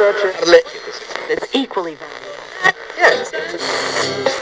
that's equally valuable. Yes.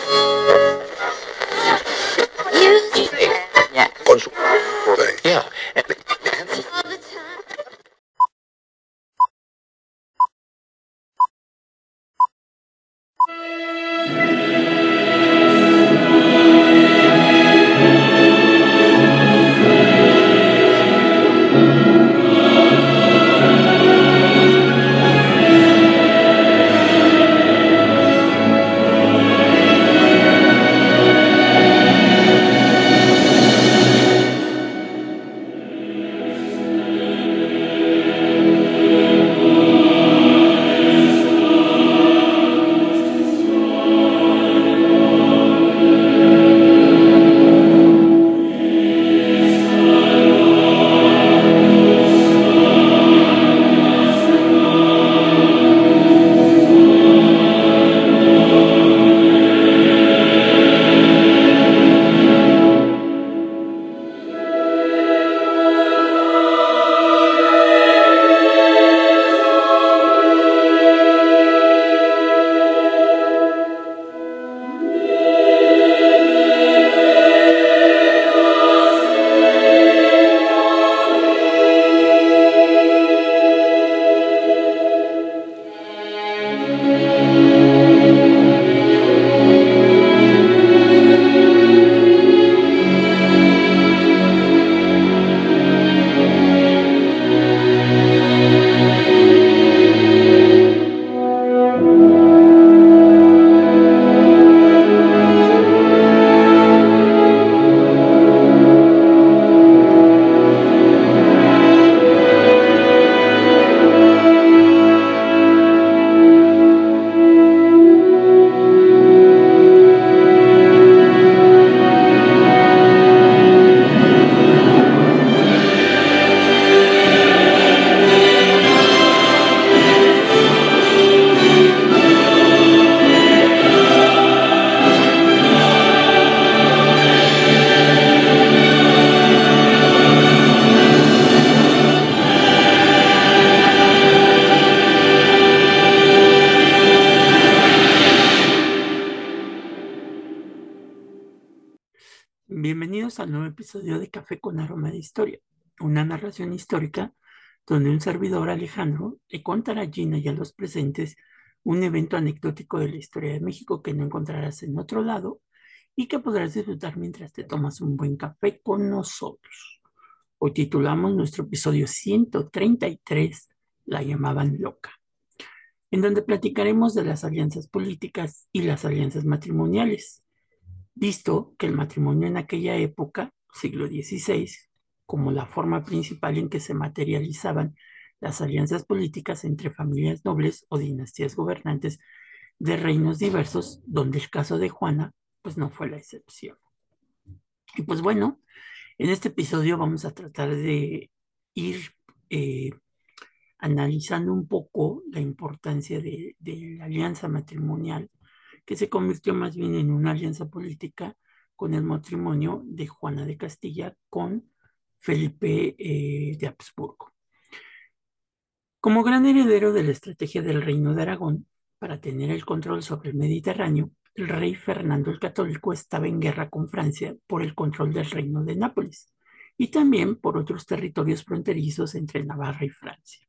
Historia, una narración histórica donde un servidor Alejandro le contará a Gina y a los presentes un evento anecdótico de la historia de México que no encontrarás en otro lado y que podrás disfrutar mientras te tomas un buen café con nosotros. Hoy titulamos nuestro episodio 133, La llamaban loca, en donde platicaremos de las alianzas políticas y las alianzas matrimoniales visto que el matrimonio en aquella época, siglo XVI, como la forma principal en que se materializaban las alianzas políticas entre familias nobles o dinastías gobernantes de reinos diversos, donde el caso de Juana pues no fue la excepción. Y pues bueno, en este episodio vamos a tratar de ir eh, analizando un poco la importancia de, de la alianza matrimonial que se convirtió más bien en una alianza política con el matrimonio de Juana de Castilla con Felipe eh, de Habsburgo. Como gran heredero de la estrategia del Reino de Aragón para tener el control sobre el Mediterráneo, el rey Fernando el Católico estaba en guerra con Francia por el control del Reino de Nápoles y también por otros territorios fronterizos entre Navarra y Francia.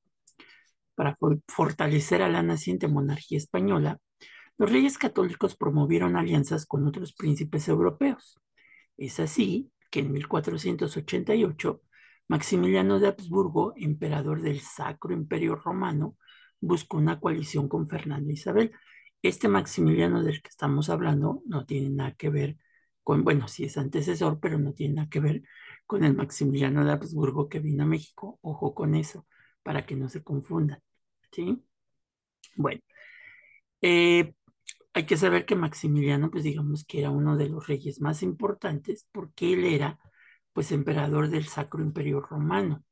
Para fortalecer a la naciente monarquía española, los reyes católicos promovieron alianzas con otros príncipes europeos. Es así que en 1488 Maximiliano de Habsburgo, emperador del Sacro Imperio Romano, buscó una coalición con Fernanda Isabel. Este Maximiliano del que estamos hablando no tiene nada que ver con, bueno, sí es antecesor, pero no tiene nada que ver con el Maximiliano de Habsburgo que vino a México. Ojo con eso, para que no se confundan. ¿Sí? Bueno, eh, hay que saber que Maximiliano, pues digamos que era uno de los reyes más importantes porque él era, pues, emperador del Sacro Imperio Romano.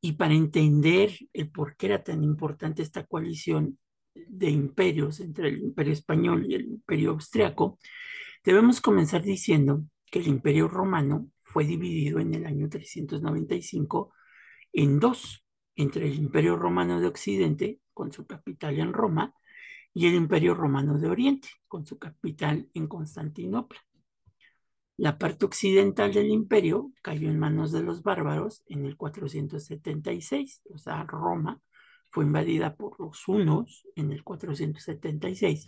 Y para entender el por qué era tan importante esta coalición de imperios entre el imperio español y el imperio austriaco, debemos comenzar diciendo que el imperio romano fue dividido en el año 395 en dos, entre el imperio romano de Occidente, con su capital en Roma, y el Imperio Romano de Oriente, con su capital en Constantinopla. La parte occidental del imperio cayó en manos de los bárbaros en el 476, o sea, Roma fue invadida por los hunos en el 476,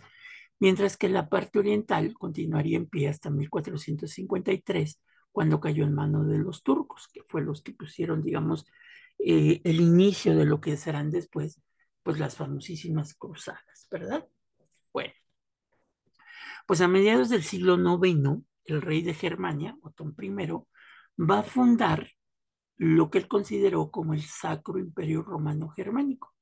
mientras que la parte oriental continuaría en pie hasta 1453, cuando cayó en manos de los turcos, que fue los que pusieron, digamos, eh, el inicio de lo que serán después, pues las famosísimas cruzadas, ¿verdad? Bueno, pues a mediados del siglo IX, el rey de Germania, Otón I, va a fundar lo que él consideró como el Sacro Imperio Romano Germánico,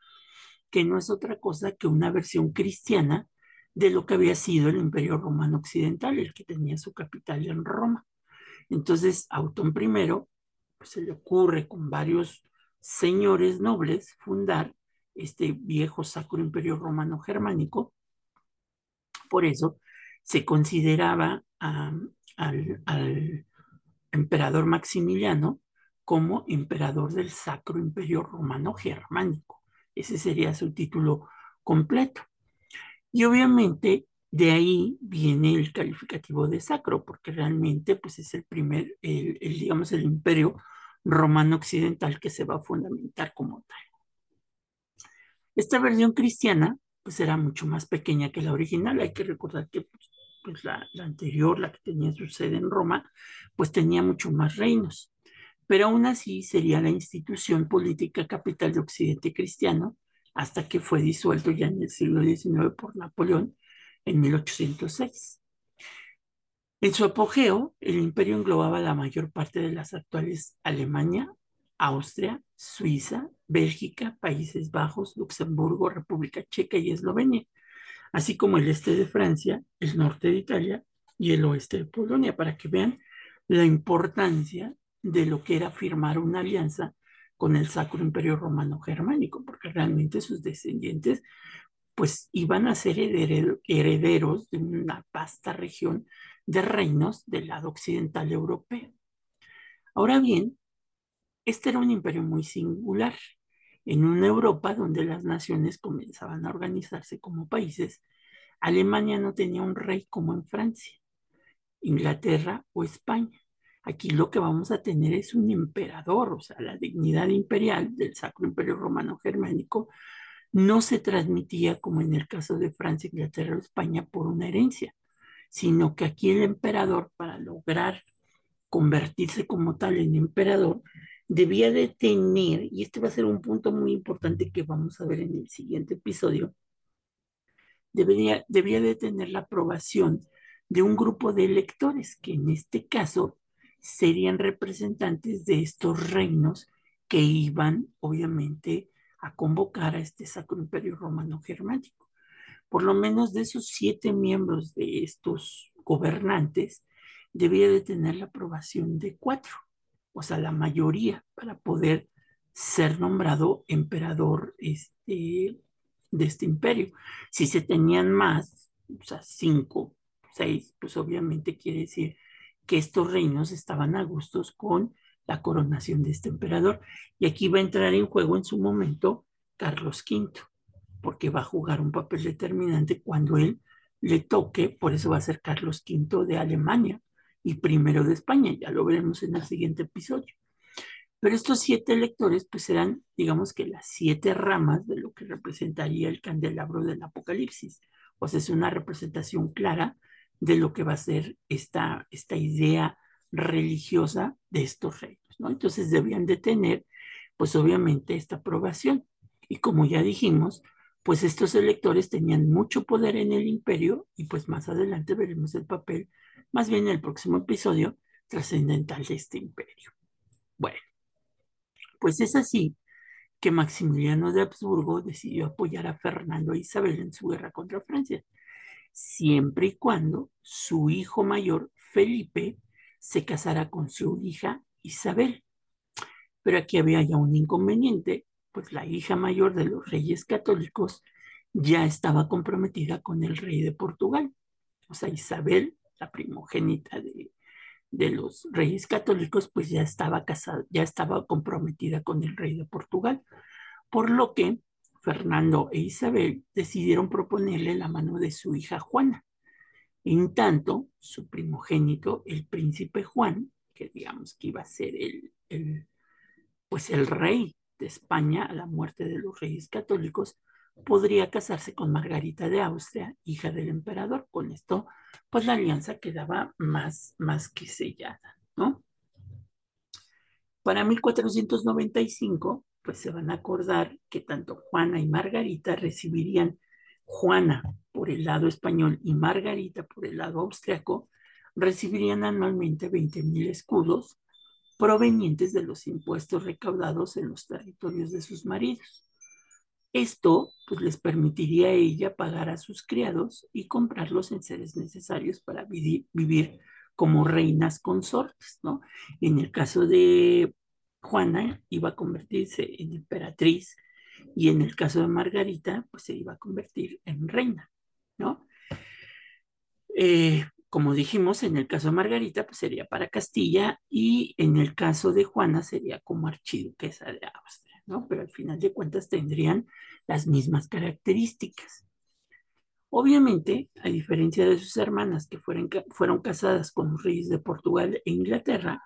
que no es otra cosa que una versión cristiana de lo que había sido el Imperio Romano Occidental, el que tenía su capital en Roma. Entonces, a Otón I pues, se le ocurre con varios señores nobles fundar este viejo Sacro Imperio Romano Germánico. Por eso se consideraba al, emperador Maximiliano como emperador del Sacro Imperio Romano Germánico. Ese sería su título completo. Y obviamente de ahí viene el calificativo de sacro, porque realmente pues es el primer, el, digamos, el imperio romano occidental que se va a fundamentar como tal. Esta versión cristiana pues era mucho más pequeña que la original. Hay que recordar que pues, la, anterior, la que tenía su sede en Roma, pues tenía mucho más reinos. Pero aún así sería la institución política capital de Occidente cristiano hasta que fue disuelto ya en el siglo XIX por Napoleón en 1806. En su apogeo, el imperio englobaba la mayor parte de las actuales Alemania, Austria, Suiza, Bélgica, Países Bajos, Luxemburgo, República Checa y Eslovenia, así como el este de Francia, el norte de Italia y el oeste de Polonia, para que vean la importancia de lo que era firmar una alianza con el Sacro Imperio Romano Germánico, porque realmente sus descendientes pues iban a ser herederos de una vasta región de reinos del lado occidental europeo. Ahora bien, este era un imperio muy singular en una Europa donde las naciones comenzaban a organizarse como países, Alemania no tenía un rey como en Francia, Inglaterra o España. Aquí lo que vamos a tener es un emperador, o sea, la dignidad imperial del Sacro Imperio Romano Germánico no se transmitía como en el caso de Francia, Inglaterra o España por una herencia, sino que aquí el emperador, para lograr convertirse como tal en emperador, debía de tener, y este va a ser un punto muy importante que vamos a ver en el siguiente episodio, debería, debía de tener la aprobación de un grupo de electores, que en este caso serían representantes de estos reinos que iban, obviamente, a convocar a este Sacro Imperio Romano Germánico. Por lo menos de esos siete miembros de estos gobernantes, debía de tener la aprobación de cuatro o sea, la mayoría, para poder ser nombrado emperador este, de este imperio. Si se tenían más, o sea, cinco, seis, pues obviamente quiere decir que estos reinos estaban a gustos con la coronación de este emperador. Y aquí va a entrar en juego en su momento Carlos V, porque va a jugar un papel determinante cuando él le toque, por eso va a ser Carlos V de Alemania, y primero de España, ya lo veremos en el siguiente episodio. Pero estos siete electores pues serán, digamos que las siete ramas de lo que representaría el candelabro del Apocalipsis. O sea, es una representación clara de lo que va a ser esta, esta idea religiosa de estos reinos, ¿no? Entonces debían de tener, pues obviamente, esta aprobación. Y como ya dijimos, pues estos electores tenían mucho poder en el imperio y pues más adelante veremos el papel más bien el próximo episodio trascendental de este imperio. Bueno, pues es así que Maximiliano de Habsburgo decidió apoyar a Fernando e Isabel en su guerra contra Francia, siempre y cuando su hijo mayor, Felipe, se casara con su hija Isabel. Pero aquí había ya un inconveniente, pues la hija mayor de los reyes católicos ya estaba comprometida con el rey de Portugal. O sea, Isabel la primogénita de, los reyes católicos, pues ya estaba casada, ya estaba comprometida con el rey de Portugal. Por lo que Fernando e Isabel decidieron proponerle la mano de su hija Juana. En tanto, su primogénito, el príncipe Juan, que digamos que iba a ser el, el pues el rey de España a la muerte de los reyes católicos, podría casarse con Margarita de Austria, hija del emperador. Con esto, pues la alianza quedaba más, más que sellada, ¿no? Para 1495, pues se van a acordar que tanto Juana y Margarita recibirían Juana por el lado español y Margarita por el lado austriaco, recibirían anualmente 20 mil escudos provenientes de los impuestos recaudados en los territorios de sus maridos. Esto pues, les permitiría a ella pagar a sus criados y comprar los enseres necesarios para vivir, como reinas consortes, ¿no? En el caso de Juana iba a convertirse en emperatriz y en el caso de Margarita pues se iba a convertir en reina, ¿no? Eh, como dijimos, en el caso de Margarita pues sería para Castilla y en el caso de Juana sería como archiduquesa de Austria. Pero al final de cuentas tendrían las mismas características. Obviamente, a diferencia de sus hermanas que fueron, fueron casadas con los reyes de Portugal e Inglaterra,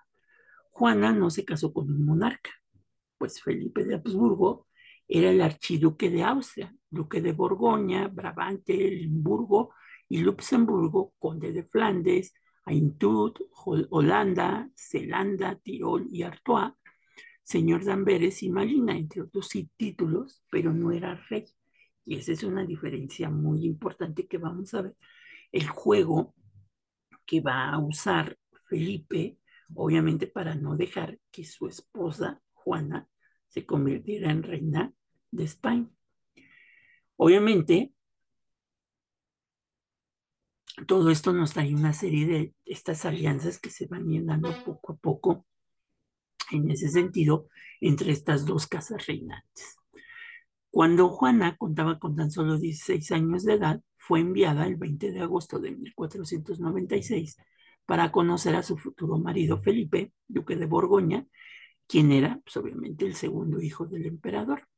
Juana no se casó con un monarca, pues Felipe de Habsburgo era el archiduque de Austria, duque de Borgoña, Brabante, Limburgo y Luxemburgo, conde de Flandes, Aintud, Holanda, Zelanda, Tirol y Artois, señor de y Malina, entre otros títulos, pero no era rey. Y esa es una diferencia muy importante que vamos a ver. El juego que va a usar Felipe, obviamente para no dejar que su esposa, Juana, se convirtiera en reina de España. Obviamente, todo esto nos trae una serie de estas alianzas que se van llenando poco a poco en ese sentido entre estas dos casas reinantes. Cuando Juana contaba con tan solo 16 años de edad, fue enviada el 20 de agosto de 1496 para conocer a su futuro marido Felipe, duque de Borgoña, quien era, pues, obviamente, el segundo hijo del emperador.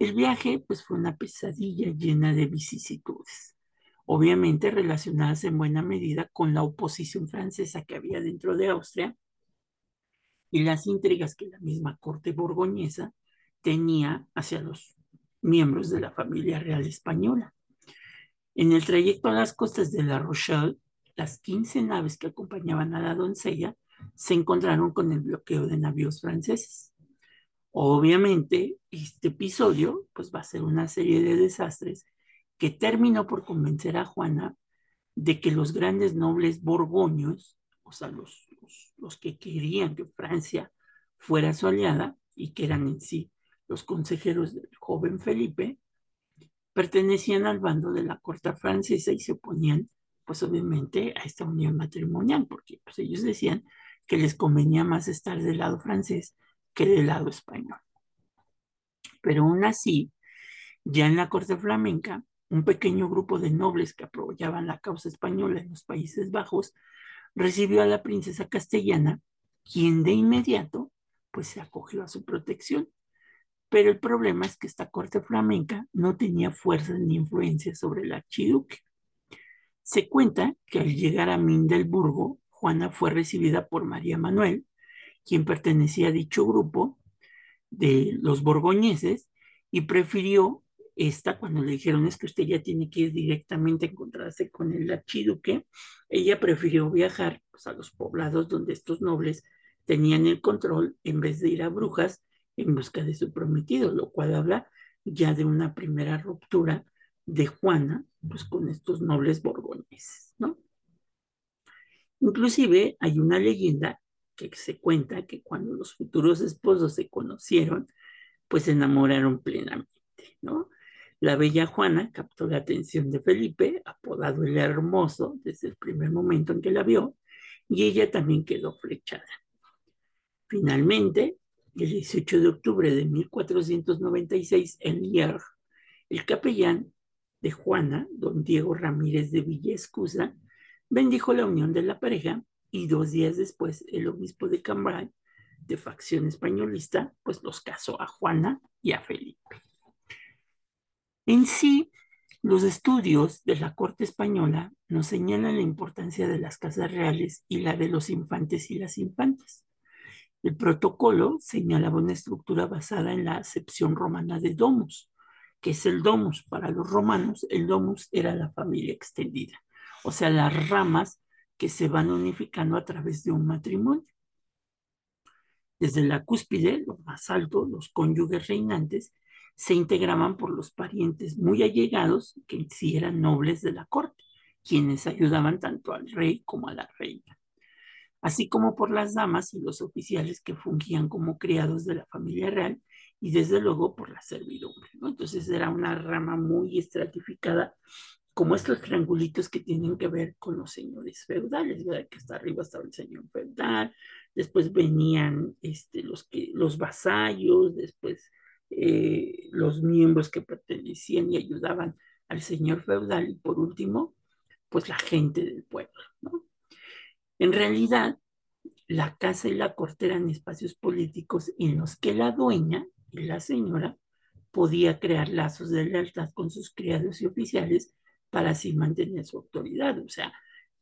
El viaje, pues, fue una pesadilla llena de vicisitudes, obviamente relacionadas en buena medida con la oposición francesa que había dentro de Austria y las intrigas que la misma corte borgoñesa tenía hacia los miembros de la familia real española. En el trayecto a las costas de La Rochelle, las 15 naves que acompañaban a la doncella se encontraron con el bloqueo de navíos franceses. Obviamente, este episodio pues, va a ser una serie de desastres que terminó por convencer a Juana de que los grandes nobles borgoños, o sea, los los, que querían que Francia fuera su aliada y que eran en sí los consejeros del joven Felipe, pertenecían al bando de la corte francesa y se oponían, pues obviamente, a esta unión matrimonial, porque pues, ellos decían que les convenía más estar del lado francés que del lado español. Pero aún así, ya en la corte flamenca, un pequeño grupo de nobles que apoyaban la causa española en los Países Bajos recibió a la princesa castellana, quien de inmediato pues se acogió a su protección. Pero el problema es que esta corte flamenca no tenía fuerza ni influencia sobre el archiduque. Se cuenta que al llegar a Mindelburgo, Juana fue recibida por María Manuel, quien pertenecía a dicho grupo de los borgoñeses, y prefirió esta, cuando le dijeron es que usted ya tiene que ir directamente a encontrarse con el archiduque, ella prefirió viajar pues, a los poblados donde estos nobles tenían el control en vez de ir a Brujas en busca de su prometido, lo cual habla ya de una primera ruptura de Juana pues, con estos nobles borgoñeses, ¿no? Inclusive hay una leyenda que se cuenta que cuando los futuros esposos se conocieron, pues se enamoraron plenamente, ¿no? La bella Juana captó la atención de Felipe, apodado el Hermoso, desde el primer momento en que la vio, y ella también quedó flechada. Finalmente, el 18 de octubre de 1496, en Lierre, el capellán de Juana, don Diego Ramírez de Villa bendijo la unión de la pareja y dos días después el obispo de Cambrai, de facción españolista, pues los casó a Juana y a Felipe. En sí, los estudios de la corte española nos señalan la importancia de las casas reales y la de los infantes y las infantas. El protocolo señalaba una estructura basada en la acepción romana de domus, que es el domus. Para los romanos, el domus era la familia extendida, o sea, las ramas que se van unificando a través de un matrimonio. Desde la cúspide, lo más alto, los cónyuges reinantes, se integraban por los parientes muy allegados que sí eran nobles de la corte, quienes ayudaban tanto al rey como a la reina así como por las damas y los oficiales que fungían como criados de la familia real y desde luego por la servidumbre. Entonces era una rama muy estratificada, como estos triangulitos que tienen que ver con los señores feudales, que hasta arriba estaba el señor feudal, después venían este, los, que, los vasallos, después eh, los miembros que pertenecían y ayudaban al señor feudal y por último, pues la gente del pueblo. En realidad, la casa y la corte eran espacios políticos en los que la dueña y la señora podía crear lazos de lealtad con sus criados y oficiales para así mantener su autoridad. O sea,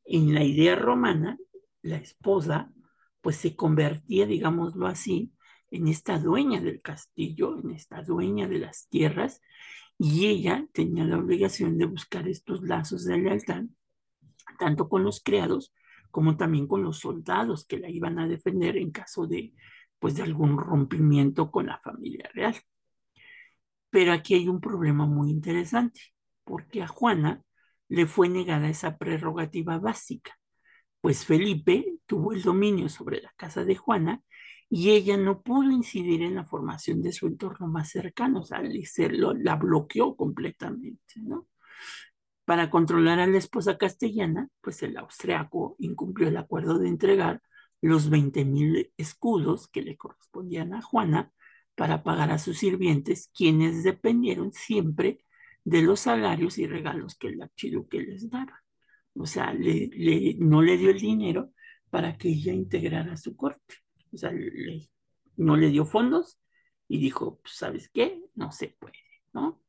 en la idea romana, la esposa pues se convertía, digámoslo así, en esta dueña del castillo, en esta dueña de las tierras, y ella tenía la obligación de buscar estos lazos de lealtad, tanto con los criados como también con los soldados que la iban a defender en caso de, pues, de algún rompimiento con la familia real. Pero aquí hay un problema muy interesante, porque a Juana le fue negada esa prerrogativa básica, pues Felipe tuvo el dominio sobre la casa de Juana y ella no pudo incidir en la formación de su entorno más cercano, o sea, la bloqueó completamente, ¿no? Para controlar a la esposa castellana, pues el austriaco incumplió el acuerdo de entregar los 20.000 escudos que le correspondían a Juana para pagar a sus sirvientes, quienes dependieron siempre de los salarios y regalos que el archiduque les daba. O sea, no le dio el dinero para que ella integrara su corte. O sea, no le dio fondos y dijo, pues, ¿sabes qué? No se puede, ¿no?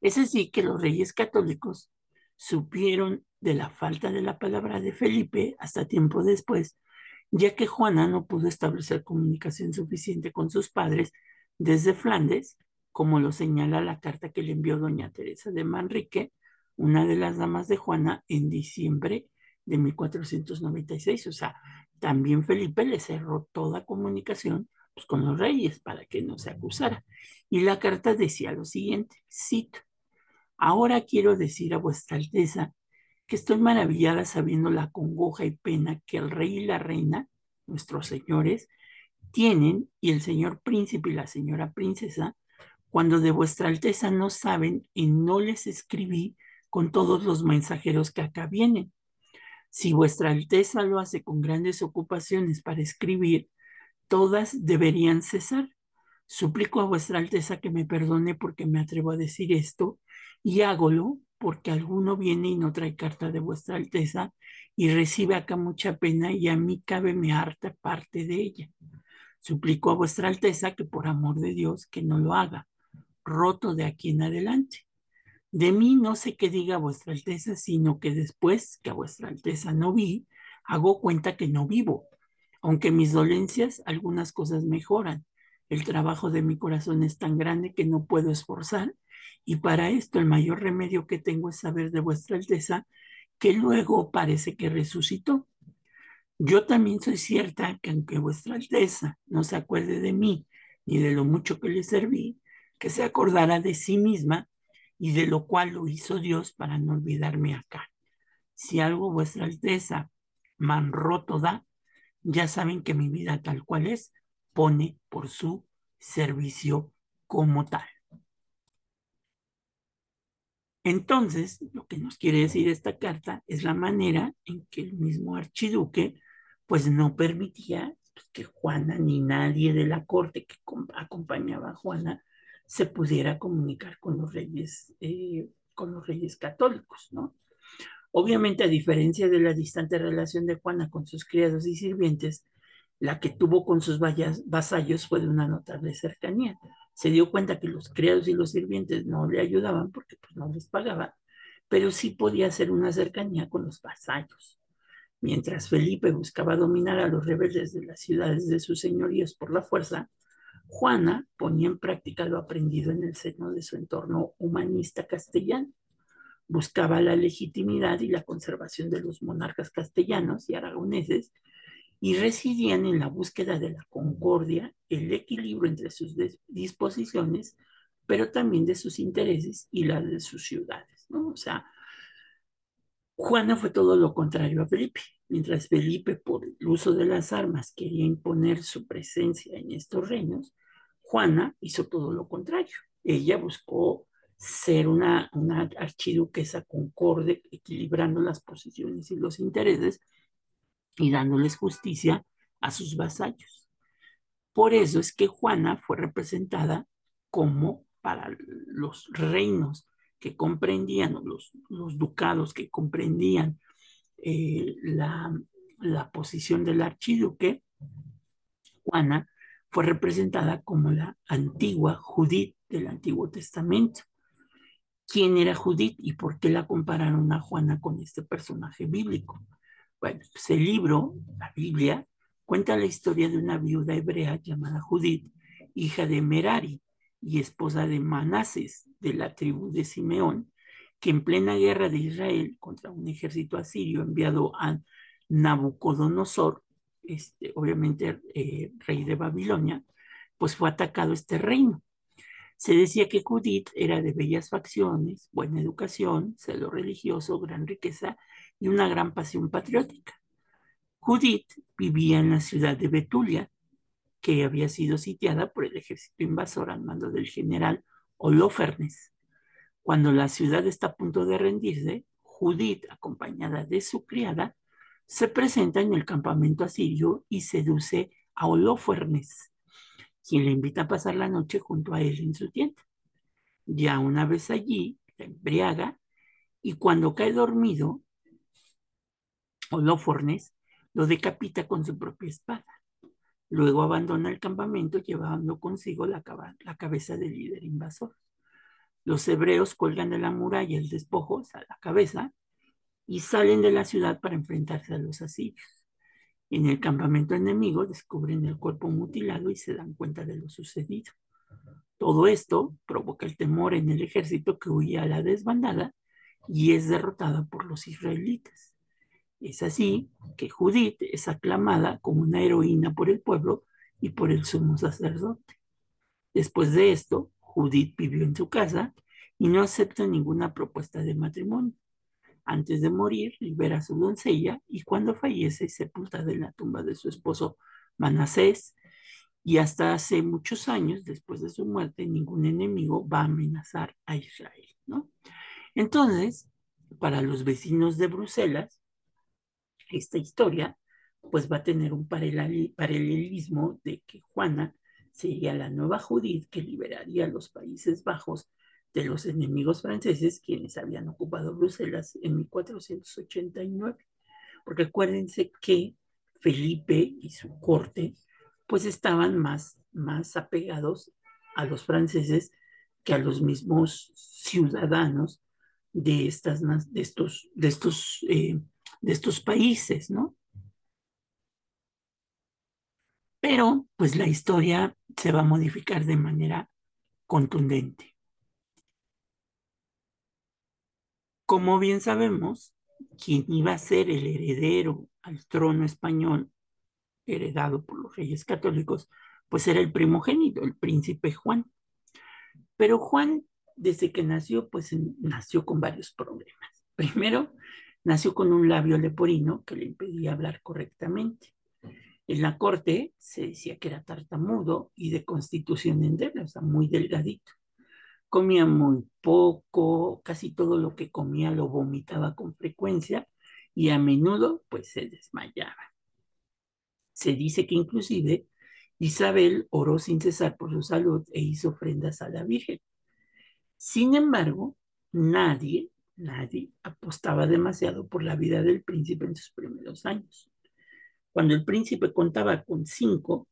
Es así que los reyes católicos supieron de la falta de la palabra de Felipe hasta tiempo después, ya que Juana no pudo establecer comunicación suficiente con sus padres desde Flandes, como lo señala la carta que le envió doña Teresa de Manrique, una de las damas de Juana, en diciembre de 1496. O sea, también Felipe le cerró toda comunicación pues, con los reyes para que no se acusara. Y la carta decía lo siguiente, cito, Ahora quiero decir a vuestra Alteza que estoy maravillada sabiendo la congoja y pena que el rey y la reina, nuestros señores, tienen y el señor príncipe y la señora princesa, cuando de vuestra Alteza no saben y no les escribí con todos los mensajeros que acá vienen. Si vuestra Alteza lo hace con grandes ocupaciones para escribir, todas deberían cesar. Suplico a vuestra Alteza que me perdone porque me atrevo a decir esto y hágolo porque alguno viene y no trae carta de vuestra alteza y recibe acá mucha pena y a mí cabe me harta parte de ella. Suplico a vuestra alteza que por amor de Dios que no lo haga, roto de aquí en adelante. De mí no sé qué diga vuestra alteza, sino que después que a vuestra alteza no vi, hago cuenta que no vivo, aunque mis dolencias algunas cosas mejoran. El trabajo de mi corazón es tan grande que no puedo esforzar y para esto el mayor remedio que tengo es saber de vuestra Alteza que luego parece que resucitó. Yo también soy cierta que aunque vuestra Alteza no se acuerde de mí ni de lo mucho que le serví, que se acordará de sí misma y de lo cual lo hizo Dios para no olvidarme acá. Si algo vuestra Alteza man roto da, ya saben que mi vida tal cual es, pone por su servicio como tal. Entonces, lo que nos quiere decir esta carta es la manera en que el mismo archiduque pues no permitía que Juana ni nadie de la corte que acompañaba a Juana se pudiera comunicar con los reyes, eh, con los reyes católicos, ¿no? Obviamente, a diferencia de la distante relación de Juana con sus criados y sirvientes, la que tuvo con sus vasallos fue de una notable cercanía. se dio cuenta que los criados y los sirvientes no le ayudaban porque pues, no les pagaba, pero sí podía hacer una cercanía con los vasallos. Mientras Felipe buscaba dominar a los rebeldes de las ciudades de sus señoríos por la fuerza, Juana ponía en práctica lo aprendido en el seno de su entorno humanista castellano. Buscaba la legitimidad y la conservación de los monarcas castellanos y aragoneses y residían en la búsqueda de la concordia, el equilibrio entre sus disposiciones, pero también de sus intereses y las de sus ciudades, ¿no? O sea, Juana fue todo lo contrario a Felipe. Mientras Felipe, por el uso de las armas, quería imponer su presencia en estos reinos, Juana hizo todo lo contrario. Ella buscó ser una, archiduquesa concorde, equilibrando las posiciones y los intereses, y dándoles justicia a sus vasallos. Por eso es que Juana fue representada como para los reinos que comprendían, los, los ducados que comprendían eh, la, la posición del archiduque, Juana fue representada como la antigua Judith del Antiguo Testamento. ¿Quién era Judith y por qué la compararon a Juana con este personaje bíblico? Bueno, pues el libro, la Biblia, cuenta la historia de una viuda hebrea llamada Judith, hija de Merari y esposa de Manases de la tribu de Simeón, que en plena guerra de Israel contra un ejército asirio enviado a Nabucodonosor, este, obviamente eh, rey de Babilonia, pues fue atacado este reino. Se decía que Judith era de bellas facciones, buena educación, celo religioso, gran riqueza y una gran pasión patriótica. Judith vivía en la ciudad de Betulia, que había sido sitiada por el ejército invasor al mando del general Holofernes. Cuando la ciudad está a punto de rendirse, Judith, acompañada de su criada, se presenta en el campamento asirio y seduce a Holofernes, quien le invita a pasar la noche junto a él en su tienda. Ya una vez allí, la embriaga y cuando cae dormido, Holofernes lo decapita con su propia espada. Luego abandona el campamento llevando consigo la, cabeza del líder invasor. Los hebreos cuelgan de la muralla el despojo, a la cabeza, y salen de la ciudad para enfrentarse a los asirios. En el campamento enemigo descubren el cuerpo mutilado y se dan cuenta de lo sucedido. Todo esto provoca el temor en el ejército que huye a la desbandada y es derrotada por los israelitas. Es así que Judith es aclamada como una heroína por el pueblo y por el sumo sacerdote. Después de esto, Judith vivió en su casa y no acepta ninguna propuesta de matrimonio. Antes de morir, libera a su doncella y cuando fallece sepultada en la tumba de su esposo Manasés. Y hasta hace muchos años, después de su muerte, ningún enemigo va a amenazar a Israel. Entonces, para los vecinos de Bruselas, esta historia pues va a tener un paralelismo de que Juana sería la nueva Judith que liberaría a los Países Bajos de los enemigos franceses quienes habían ocupado Bruselas en 1489. Porque acuérdense que Felipe y su corte pues estaban más, más apegados a los franceses que a los mismos ciudadanos de, estas, de estos, de estos, eh, de estos países, ¿no? Pero pues la historia se va a modificar de manera contundente. Como bien sabemos, quien iba a ser el heredero al trono español, heredado por los reyes católicos, pues era el primogénito, el príncipe Juan. Pero Juan, desde que nació, pues nació con varios problemas. Primero, nació con un labio leporino que le impedía hablar correctamente. En la corte se decía que era tartamudo y de constitución endeble, o sea, muy delgadito comía muy poco, casi todo lo que comía lo vomitaba con frecuencia y a menudo pues se desmayaba. Se dice que inclusive Isabel oró sin cesar por su salud e hizo ofrendas a la Virgen. Sin embargo, nadie, nadie apostaba demasiado por la vida del príncipe en sus primeros años. Cuando el príncipe contaba con cinco,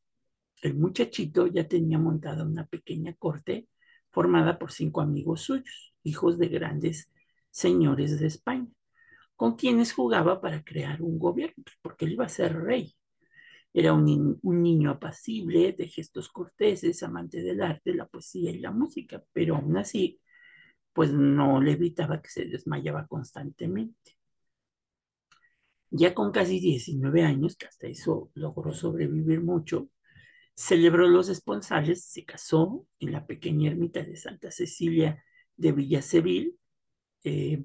el muchachito ya tenía montada una pequeña corte formada por cinco amigos suyos, hijos de grandes señores de España, con quienes jugaba para crear un gobierno, pues, porque él iba a ser rey. Era un, niño apacible, de gestos corteses, amante del arte, la poesía y la música, pero aún así, pues no le evitaba que se desmayaba constantemente. Ya con casi 19 años, que hasta eso logró sobrevivir mucho, celebró los esponsales, se casó en la pequeña ermita de Santa Cecilia de Villasevil eh,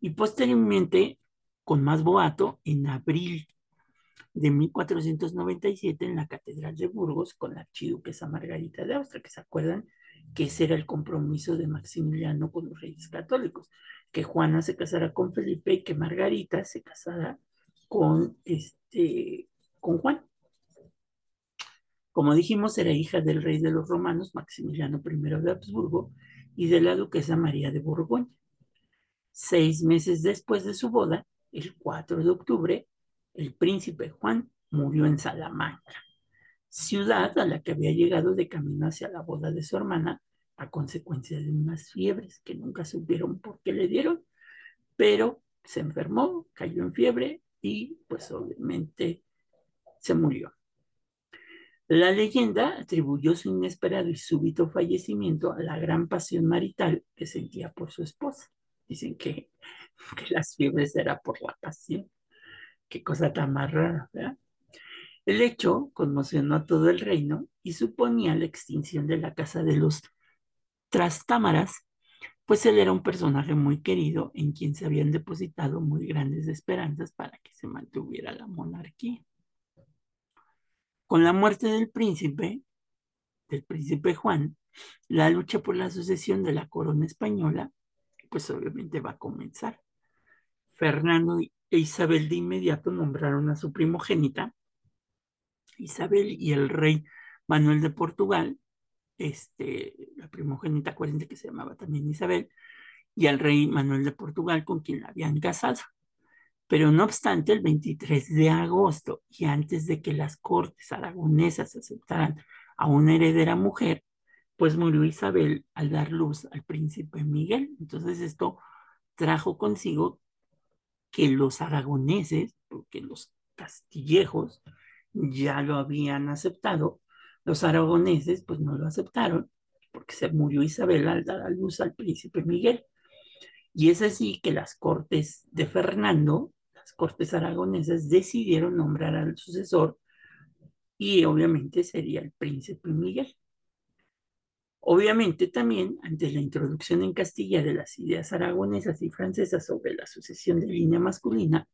y posteriormente, con más boato, en abril de 1497 en la Catedral de Burgos con la archiduquesa Margarita de Austria, que se acuerdan que ese era el compromiso de Maximiliano con los reyes católicos, que Juana se casara con Felipe y que Margarita se casara con, este, con Juan. Como dijimos, era hija del rey de los romanos, Maximiliano I de Habsburgo, y de la duquesa María de Borgoña. Seis meses después de su boda, el 4 de octubre, el príncipe Juan murió en Salamanca, ciudad a la que había llegado de camino hacia la boda de su hermana a consecuencia de unas fiebres que nunca supieron por qué le dieron, pero se enfermó, cayó en fiebre y pues obviamente se murió. La leyenda atribuyó su inesperado y súbito fallecimiento a la gran pasión marital que sentía por su esposa. Dicen que, las fiebres era por la pasión. Qué cosa tan más rara, ¿verdad? El hecho conmocionó a todo el reino y suponía la extinción de la casa de los Trastámaras, pues él era un personaje muy querido en quien se habían depositado muy grandes esperanzas para que se mantuviera la monarquía. Con la muerte del príncipe, del príncipe Juan, la lucha por la sucesión de la corona española, pues obviamente va a comenzar. Fernando e Isabel de inmediato nombraron a su primogénita, Isabel y el rey Manuel de Portugal, este, la primogénita, acuérdense que se llamaba también Isabel, y al rey Manuel de Portugal con quien la habían casado. Pero no obstante, el 23 de agosto y antes de que las cortes aragonesas aceptaran a una heredera mujer, pues murió Isabel al dar luz al príncipe Miguel. Entonces esto trajo consigo que los aragoneses, porque los castillejos ya lo habían aceptado, los aragoneses pues no lo aceptaron porque se murió Isabel al dar a luz al príncipe Miguel. Y es así que las cortes de Fernando, las cortes aragonesas, decidieron nombrar al sucesor y obviamente sería el príncipe Miguel. Obviamente también, ante la introducción en Castilla de las ideas aragonesas y francesas sobre la sucesión de línea masculina,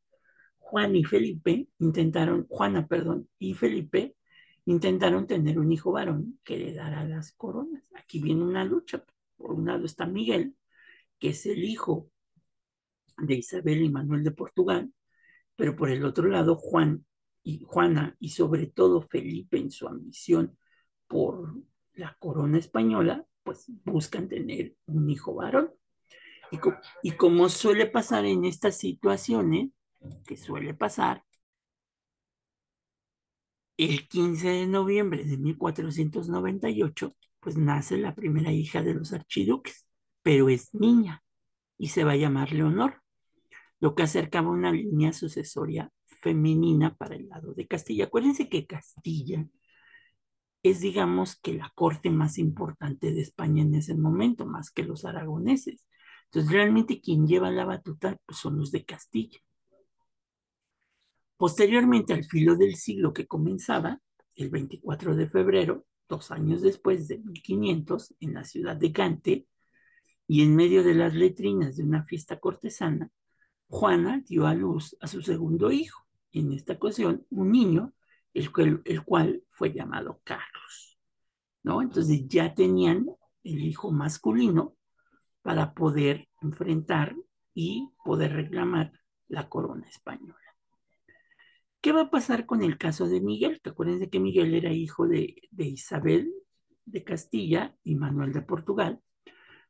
Juan y Felipe intentaron, Juana, perdón, y Felipe intentaron tener un hijo varón que heredara las coronas. Aquí viene una lucha. Por un lado está Miguel, que es el hijo de Isabel y Manuel de Portugal, pero por el otro lado Juan y Juana y sobre todo Felipe en su ambición por la corona española, pues buscan tener un hijo varón. Y, y como suele pasar en estas situaciones, que suele pasar, el 15 de noviembre de 1498, pues nace la primera hija de los archiduques, pero es niña y se va a llamar Leonor, lo que acercaba una línea sucesoria femenina para el lado de Castilla. Acuérdense que Castilla es, digamos, que la corte más importante de España en ese momento, más que los aragoneses. Entonces, realmente quien lleva la batuta pues, son los de Castilla. Posteriormente, al filo del siglo que comenzaba, el 24 de febrero, dos años después de 1500, en la ciudad de Gante, y en medio de las letrinas de una fiesta cortesana, Juana dio a luz a su segundo hijo, en esta ocasión un niño, el cual, el cual fue llamado Carlos. ¿no? Entonces ya tenían el hijo masculino para poder enfrentar y poder reclamar la corona española. ¿Qué va a pasar con el caso de Miguel? Que acuérdense que Miguel era hijo de, Isabel de Castilla y Manuel de Portugal.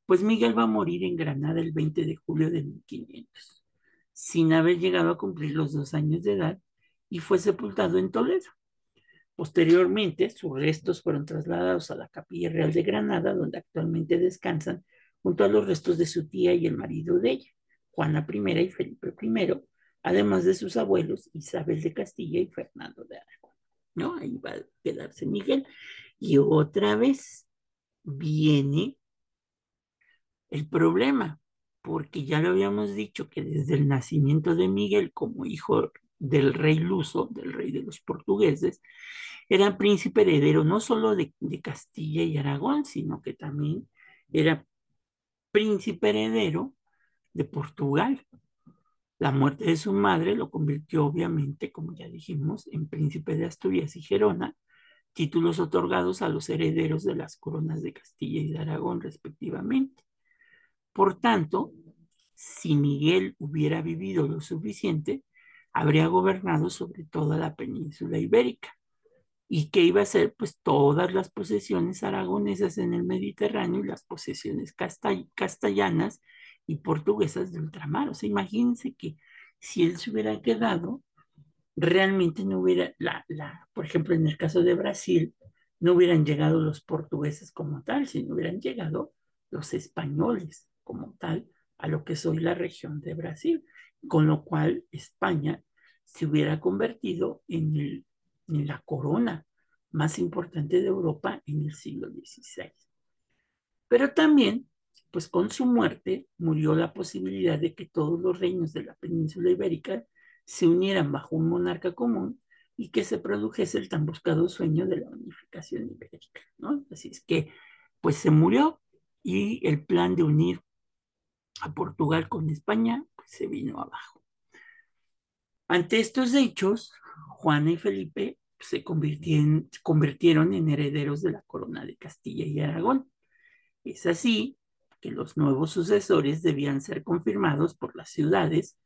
Pues Miguel va a morir en Granada el 20 de julio de 1500, sin haber llegado a cumplir los dos años de edad, y fue sepultado en Toledo. Posteriormente, sus restos fueron trasladados a la Capilla Real de Granada, donde actualmente descansan junto a los restos de su tía y el marido de ella, Juana I y Felipe I, además de sus abuelos Isabel de Castilla y Fernando de Aragón. ¿No? Ahí va a quedarse Miguel. Y otra vez viene el problema, porque ya lo habíamos dicho que desde el nacimiento de Miguel como hijo del rey luso, del rey de los portugueses, era príncipe heredero no solo de, Castilla y Aragón, sino que también era príncipe heredero de Portugal. La muerte de su madre lo convirtió, obviamente, como ya dijimos, en príncipe de Asturias y Gerona, títulos otorgados a los herederos de las coronas de Castilla y de Aragón, respectivamente. Por tanto, si Miguel hubiera vivido lo suficiente, habría gobernado sobre toda la península ibérica. ¿Y qué iba a ser? Pues todas las posesiones aragonesas en el Mediterráneo y las posesiones castellanas y portuguesas de ultramar. O sea, imagínense que si él se hubiera quedado, realmente no hubiera, la, la, por ejemplo, en el caso de Brasil, no hubieran llegado los portugueses como tal, sino hubieran llegado los españoles como tal a lo que es hoy la región de Brasil, con lo cual España se hubiera convertido en la corona más importante de Europa en el siglo XVI. Pero también, pues con su muerte, murió la posibilidad de que todos los reinos de la península ibérica se unieran bajo un monarca común y que se produjese el tan buscado sueño de la unificación ibérica, ¿no? Así es que, pues se murió y el plan de unir a Portugal con España, pues se vino abajo. Ante estos hechos, Juana y Felipe se convirtieron, convirtieron en herederos de la corona de Castilla y Aragón. Es así los nuevos sucesores debían ser confirmados por las ciudades,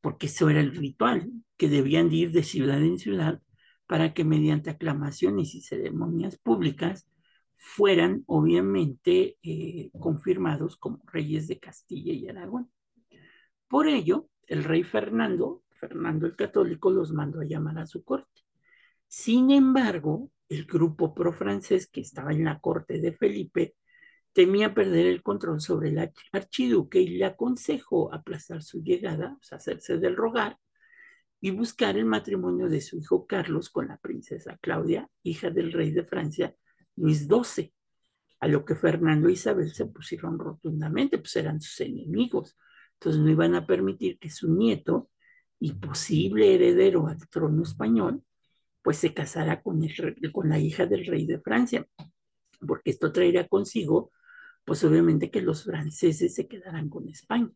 porque eso era el ritual, que debían ir de ciudad en ciudad para que mediante aclamaciones y ceremonias públicas fueran obviamente eh, confirmados como reyes de Castilla y Aragón. Por ello, el rey Fernando Fernando el Católico los mandó a llamar a su corte. Sin embargo, el grupo pro-francés que estaba en la corte de Felipe temía perder el control sobre el archiduque y le aconsejó aplazar su llegada, hacerse del rogar y buscar el matrimonio de su hijo Carlos con la princesa Claudia, hija del rey de Francia, Luis XII, a lo que Fernando e Isabel se pusieron rotundamente, pues eran sus enemigos, entonces no iban a permitir que su nieto y posible heredero al trono español, pues se casará con, con la hija del rey de Francia, porque esto traerá consigo, pues obviamente que los franceses se quedarán con España.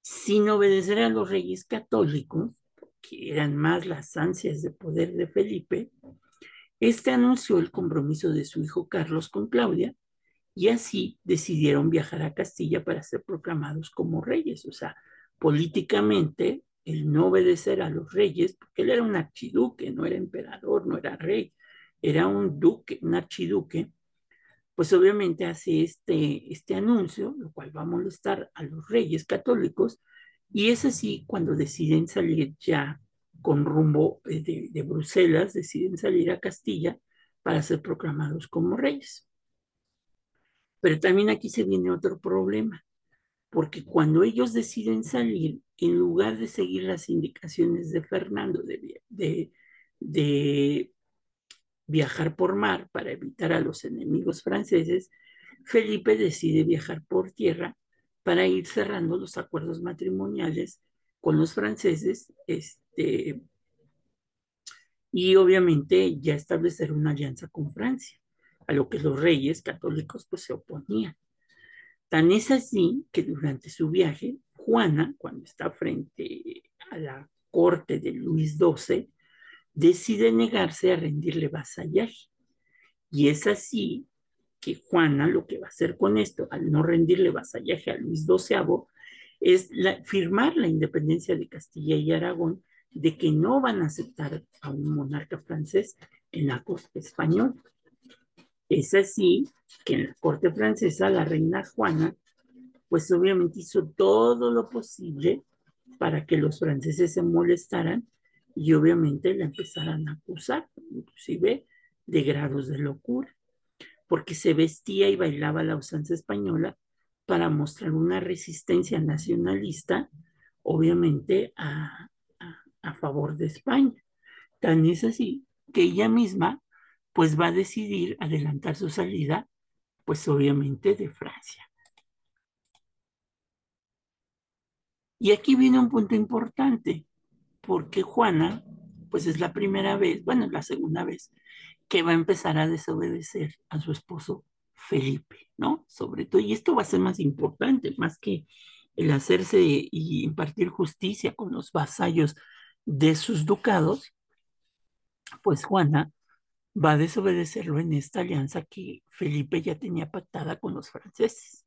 Sin obedecer a los reyes católicos, que eran más las ansias de poder de Felipe, este anunció el compromiso de su hijo Carlos con Claudia y así decidieron viajar a Castilla para ser proclamados como reyes. O sea, políticamente el no obedecer a los reyes, porque él era un archiduque, no era emperador, no era rey, era un duque, un archiduque, pues obviamente hace este, este anuncio, lo cual va a molestar a los reyes católicos, y es así cuando deciden salir ya con rumbo eh, de, Bruselas, deciden salir a Castilla para ser proclamados como reyes. Pero también aquí se viene otro problema porque cuando ellos deciden salir, en lugar de seguir las indicaciones de Fernando de, de, viajar por mar para evitar a los enemigos franceses, Felipe decide viajar por tierra para ir cerrando los acuerdos matrimoniales con los franceses este, y obviamente ya establecer una alianza con Francia, a lo que los reyes católicos pues se oponían. Tan es así que durante su viaje, Juana, cuando está frente a la corte de Luis XII, decide negarse a rendirle vasallaje. Y es así que Juana lo que va a hacer con esto, al no rendirle vasallaje a Luis XII, es firmar la independencia de Castilla y Aragón, de que no van a aceptar a un monarca francés en la corte española. Es así que en la corte francesa la reina Juana, pues obviamente hizo todo lo posible para que los franceses se molestaran y obviamente la empezarán a acusar, inclusive de grados de locura, porque se vestía y bailaba la usanza española para mostrar una resistencia nacionalista, obviamente a, a, favor de España. Tan es así que ella misma pues va a decidir adelantar su salida, pues obviamente de Francia. Y aquí viene un punto importante, porque Juana, pues es la primera vez, bueno, la segunda vez, que va a empezar a desobedecer a su esposo Felipe, ¿no? Sobre todo, y esto va a ser más importante, más que el hacerse y impartir justicia con los vasallos de sus ducados, pues Juana va a desobedecerlo en esta alianza que Felipe ya tenía pactada con los franceses.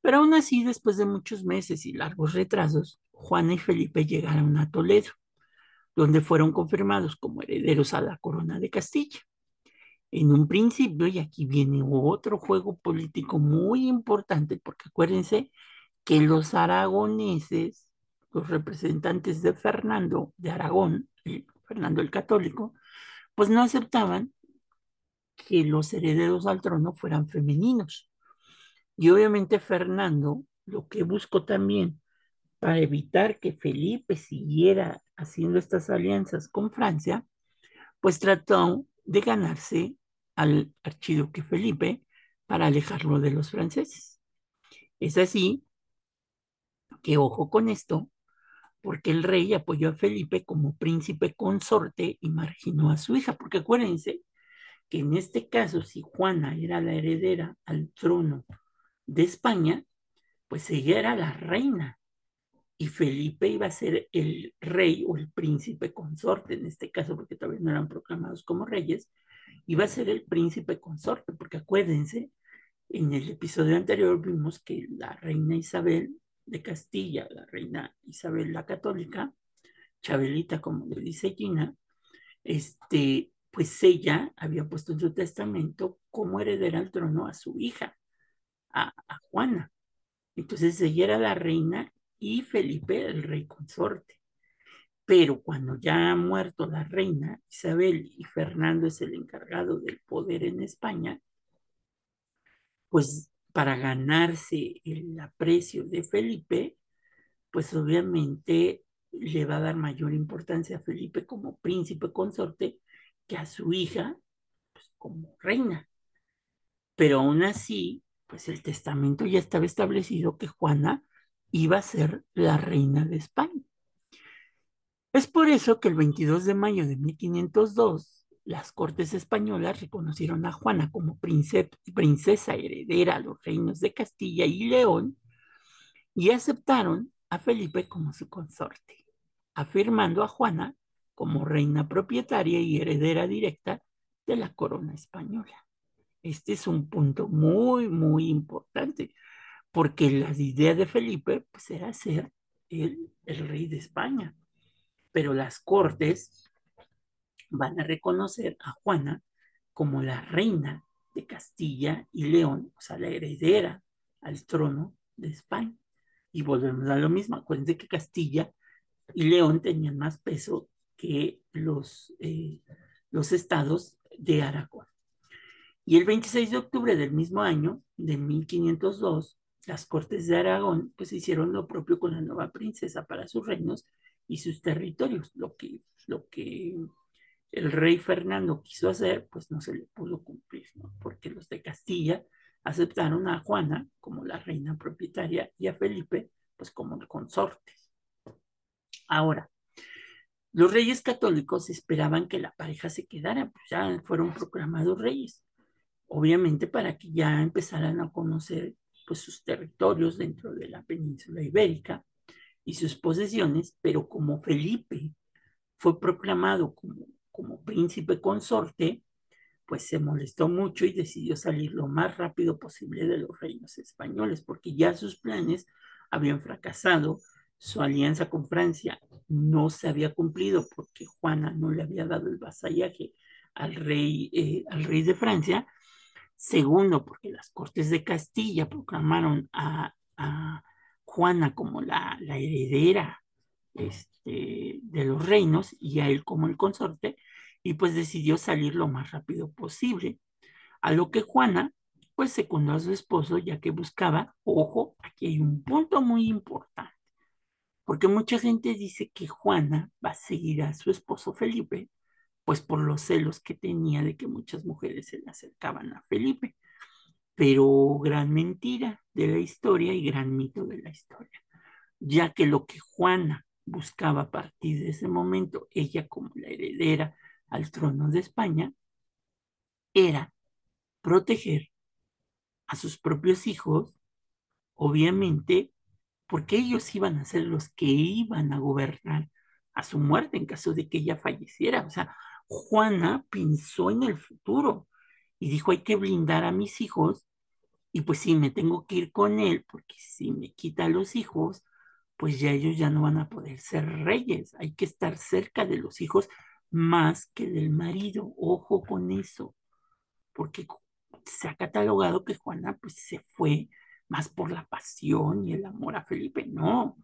Pero aún así, después de muchos meses y largos retrasos, Juana y Felipe llegaron a Toledo, donde fueron confirmados como herederos a la corona de Castilla. En un principio, y aquí viene otro juego político muy importante, porque acuérdense que los aragoneses, los representantes de Fernando de Aragón, Fernando el Católico, pues no aceptaban que los herederos al trono fueran femeninos. Y obviamente Fernando lo que buscó también para evitar que Felipe siguiera haciendo estas alianzas con Francia, pues trató de ganarse al archiduque Felipe para alejarlo de los franceses. Es así que ojo con esto, porque el rey apoyó a Felipe como príncipe consorte y marginó a su hija, porque acuérdense que en este caso, si Juana era la heredera al trono de España, pues ella era la reina y Felipe iba a ser el rey o el príncipe consorte, en este caso, porque todavía no eran proclamados como reyes, iba a ser el príncipe consorte, porque acuérdense, en el episodio anterior vimos que la reina Isabel de Castilla, la reina Isabel la Católica, Chabelita, como le dice Gina, este, pues ella había puesto en su testamento como heredera al trono a su hija, a, a Juana. Entonces ella era la reina y Felipe el rey consorte. Pero cuando ya ha muerto la reina Isabel y Fernando es el encargado del poder en España, pues para ganarse el aprecio de Felipe, pues obviamente le va a dar mayor importancia a Felipe como príncipe consorte que a su hija pues, como reina. Pero aún así, pues el testamento ya estaba establecido que Juana iba a ser la reina de España. Es por eso que el 22 de mayo de 1502 las cortes españolas reconocieron a Juana como princesa heredera a los reinos de Castilla y León y aceptaron a Felipe como su consorte, afirmando a Juana como reina propietaria y heredera directa de la corona española. Este es un punto muy, muy importante, porque la idea de Felipe pues, era ser el, rey de España, pero las cortes van a reconocer a Juana como la reina de Castilla y León, o sea, la heredera al trono de España. Y volvemos a lo mismo, acuérdense que Castilla y León tenían más peso que los, eh, los estados de Aragón. Y el 26 de octubre del mismo año, de 1502, las Cortes de Aragón pues hicieron lo propio con la nueva princesa para sus reinos y sus territorios, lo que, lo que el rey Fernando quiso hacer, pues no se le pudo cumplir, ¿no? Porque los de Castilla aceptaron a Juana como la reina propietaria y a Felipe, pues como el consorte. Ahora, los reyes católicos esperaban que la pareja se quedara, pues ya fueron proclamados reyes, obviamente para que ya empezaran a conocer pues sus territorios dentro de la península ibérica y sus posesiones, pero como Felipe fue proclamado como como príncipe consorte, pues se molestó mucho y decidió salir lo más rápido posible de los reinos españoles, porque ya sus planes habían fracasado, su alianza con Francia no se había cumplido porque Juana no le había dado el vasallaje al rey, eh, al rey de Francia. Segundo, porque las Cortes de Castilla proclamaron a, Juana como la, la heredera este, de los reinos y a él como el consorte, y pues decidió salir lo más rápido posible. A lo que Juana, pues secundó a su esposo ya que buscaba, ojo, aquí hay un punto muy importante, porque mucha gente dice que Juana va a seguir a su esposo Felipe, pues por los celos que tenía de que muchas mujeres se le acercaban a Felipe. Pero gran mentira de la historia y gran mito de la historia, ya que lo que Juana buscaba a partir de ese momento, ella como la heredera al trono de España, era proteger a sus propios hijos, obviamente, porque ellos iban a ser los que iban a gobernar a su muerte en caso de que ella falleciera. O sea, Juana pensó en el futuro y dijo, hay que blindar a mis hijos y pues sí, me tengo que ir con él, porque si me quita a los hijos, pues ya ellos ya no van a poder ser reyes. Hay que estar cerca de los hijos más que del marido. Ojo con eso, porque se ha catalogado que Juana pues se fue más por la pasión y el amor a Felipe. No,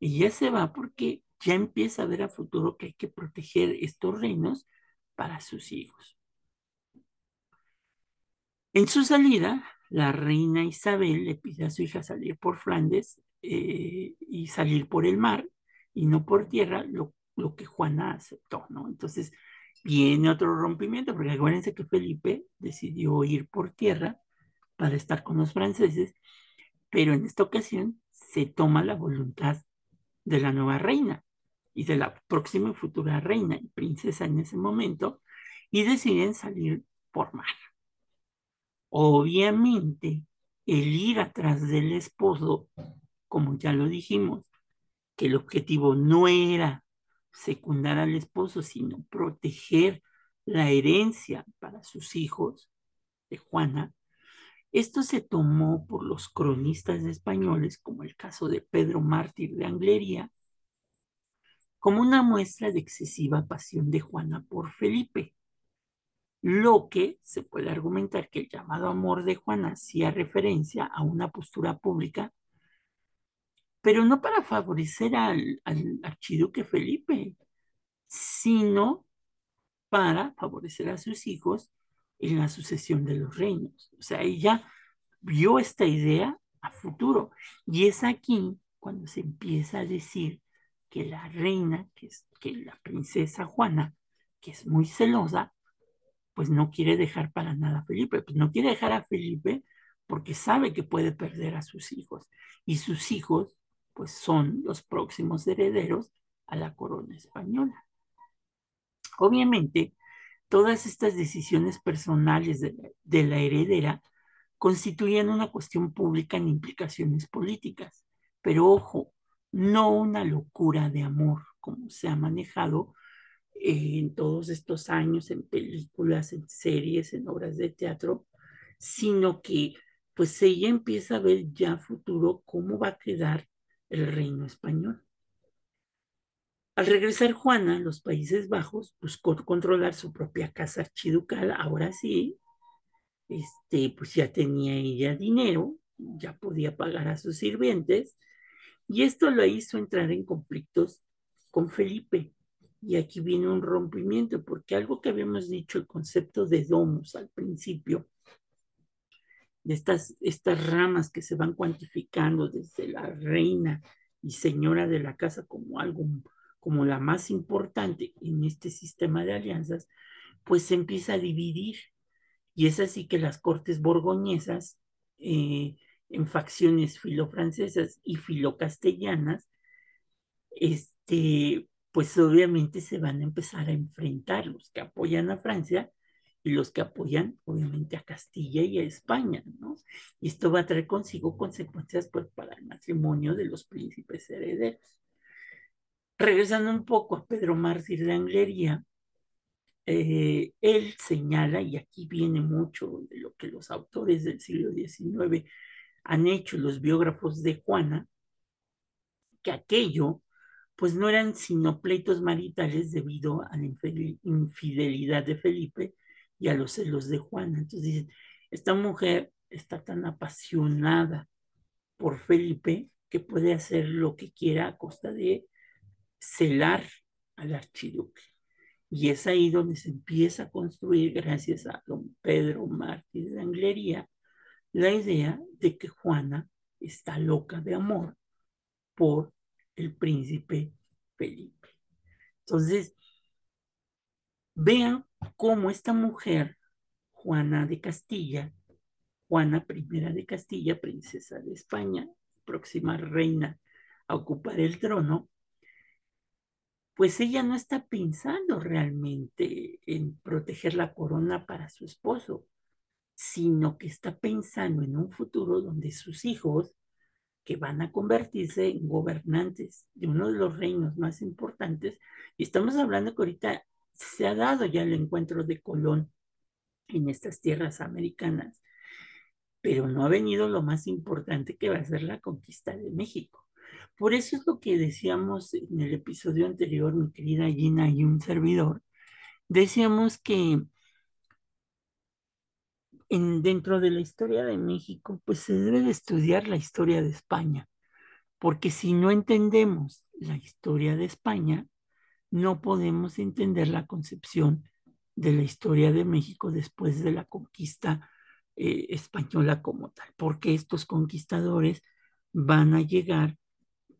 ella se va porque ya empieza a ver a futuro que hay que proteger estos reinos para sus hijos. En su salida, la reina Isabel le pide a su hija salir por Flandes eh, y salir por el mar y no por tierra, lo, lo que Juana aceptó, ¿no? Entonces, viene otro rompimiento, porque acuérdense que Felipe decidió ir por tierra para estar con los franceses, pero en esta ocasión se toma la voluntad de la nueva reina y de la próxima futura reina y princesa en ese momento y deciden salir por mar. Obviamente, el ir atrás del esposo, como ya lo dijimos, que el objetivo no era secundar al esposo, sino proteger la herencia para sus hijos de Juana, esto se tomó por los cronistas españoles, como el caso de Pedro Mártir de Anglería, como una muestra de excesiva pasión de Juana por Felipe, lo que se puede argumentar que el llamado amor de Juana hacía referencia a una postura pública pero no para favorecer al, archiduque Felipe, sino para favorecer a sus hijos en la sucesión de los reinos. O sea, ella vio esta idea a futuro. Y es aquí cuando se empieza a decir que la reina, que es que la princesa Juana, que es muy celosa, pues no quiere dejar para nada a Felipe, pues no quiere dejar a Felipe porque sabe que puede perder a sus hijos. Y sus hijos pues son los próximos herederos a la corona española. Obviamente, todas estas decisiones personales de la, heredera constituyen una cuestión pública en implicaciones políticas, pero ojo, no una locura de amor como se ha manejado eh, en todos estos años en películas, en series, en obras de teatro, sino que pues ella empieza a ver ya futuro cómo va a quedar el reino español. Al regresar Juana a los Países Bajos, buscó controlar su propia casa archiducal, ahora sí, este, pues ya tenía ella dinero, ya podía pagar a sus sirvientes, y esto lo hizo entrar en conflictos con Felipe. Y aquí viene un rompimiento, porque algo que habíamos dicho, el concepto de domus al principio, de estas, estas ramas que se van cuantificando desde la reina y señora de la casa como algo, como la más importante en este sistema de alianzas, pues se empieza a dividir. Y es así que las cortes borgoñesas, eh, en facciones filofrancesas y filocastellanas, este, pues obviamente se van a empezar a enfrentar los que apoyan a Francia y los que apoyan obviamente a Castilla y a España, ¿no? Y esto va a traer consigo consecuencias pues, para el matrimonio de los príncipes herederos. Regresando un poco a Pedro Mártir de Anglería, eh, él señala, y aquí viene mucho de lo que los autores del siglo XIX han hecho, los biógrafos de Juana, que aquello pues no eran sino pleitos maritales debido a la infidelidad de Felipe y a los celos de Juana. Entonces dicen, esta mujer está tan apasionada por Felipe que puede hacer lo que quiera a costa de celar al archiduque. Y es ahí donde se empieza a construir, gracias a don Pedro Martínez de Anglería, la idea de que Juana está loca de amor por el príncipe Felipe. Entonces, vean cómo esta mujer, Juana de Castilla, Juana I de Castilla, princesa de España, próxima reina a ocupar el trono, pues ella no está pensando realmente en proteger la corona para su esposo, sino que está pensando en un futuro donde sus hijos, que van a convertirse en gobernantes de uno de los reinos más importantes, y estamos hablando que ahorita se ha dado ya el encuentro de Colón en estas tierras americanas, pero no ha venido lo más importante que va a ser la conquista de México. Por eso es lo que decíamos en el episodio anterior, mi querida Gina y un servidor, decíamos que en, dentro de la historia de México, pues se debe de estudiar la historia de España, porque si no entendemos la historia de España, no podemos entender la concepción de la historia de México después de la conquista eh, española como tal, porque estos conquistadores van a llegar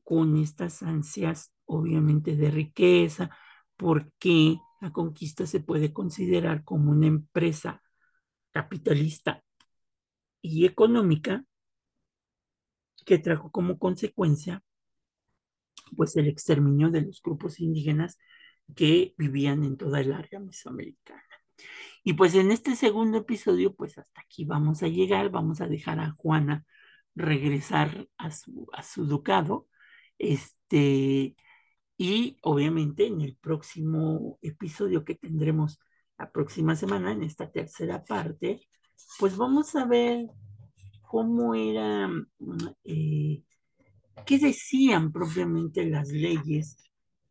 con estas ansias, obviamente, de riqueza, porque la conquista se puede considerar como una empresa capitalista y económica que trajo como consecuencia pues el exterminio de los grupos indígenas que vivían en toda el área mesoamericana. Y pues en este segundo episodio, pues hasta aquí vamos a llegar, vamos a dejar a Juana regresar a su, a su ducado, este, y obviamente en el próximo episodio que tendremos la próxima semana, en esta tercera parte, pues vamos a ver cómo era, eh, qué decían propiamente las leyes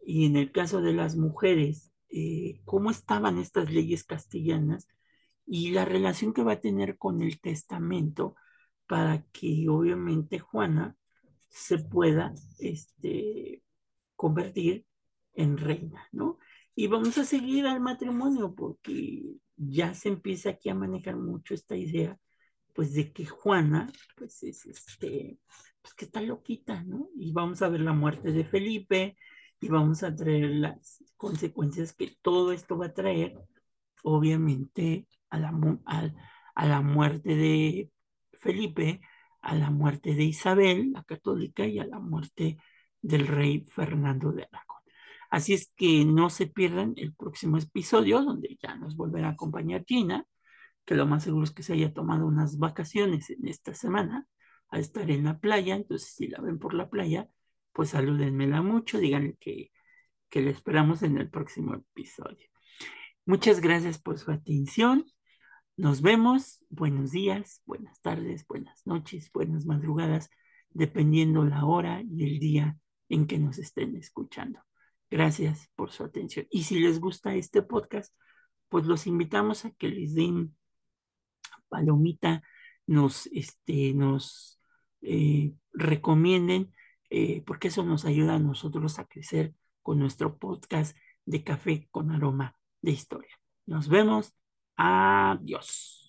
y en el caso de las mujeres, eh, cómo estaban estas leyes castellanas y la relación que va a tener con el testamento para que obviamente Juana se pueda este, convertir en reina, ¿no? Y vamos a seguir al matrimonio porque ya se empieza aquí a manejar mucho esta idea, pues de que Juana, pues es este, pues que está loquita, ¿no? Y vamos a ver la muerte de Felipe, y vamos a traer las consecuencias que todo esto va a traer, obviamente, a la, a, la muerte de Felipe, a la muerte de Isabel, la católica, y a la muerte del rey Fernando de Aragón. Así es que no se pierdan el próximo episodio, donde ya nos volverá a acompañar Gina, que lo más seguro es que se haya tomado unas vacaciones en esta semana a estar en la playa, entonces si la ven por la playa, pues salúdenmela mucho, díganle que, que le esperamos en el próximo episodio. Muchas gracias por su atención. Nos vemos. Buenos días, buenas tardes, buenas noches, buenas madrugadas, dependiendo la hora y el día en que nos estén escuchando. Gracias por su atención. Y si les gusta este podcast, pues los invitamos a que les den palomita, nos, este, nos eh, recomienden eh, porque eso nos ayuda a nosotros a crecer con nuestro podcast de café con aroma de historia. Nos vemos. Adiós.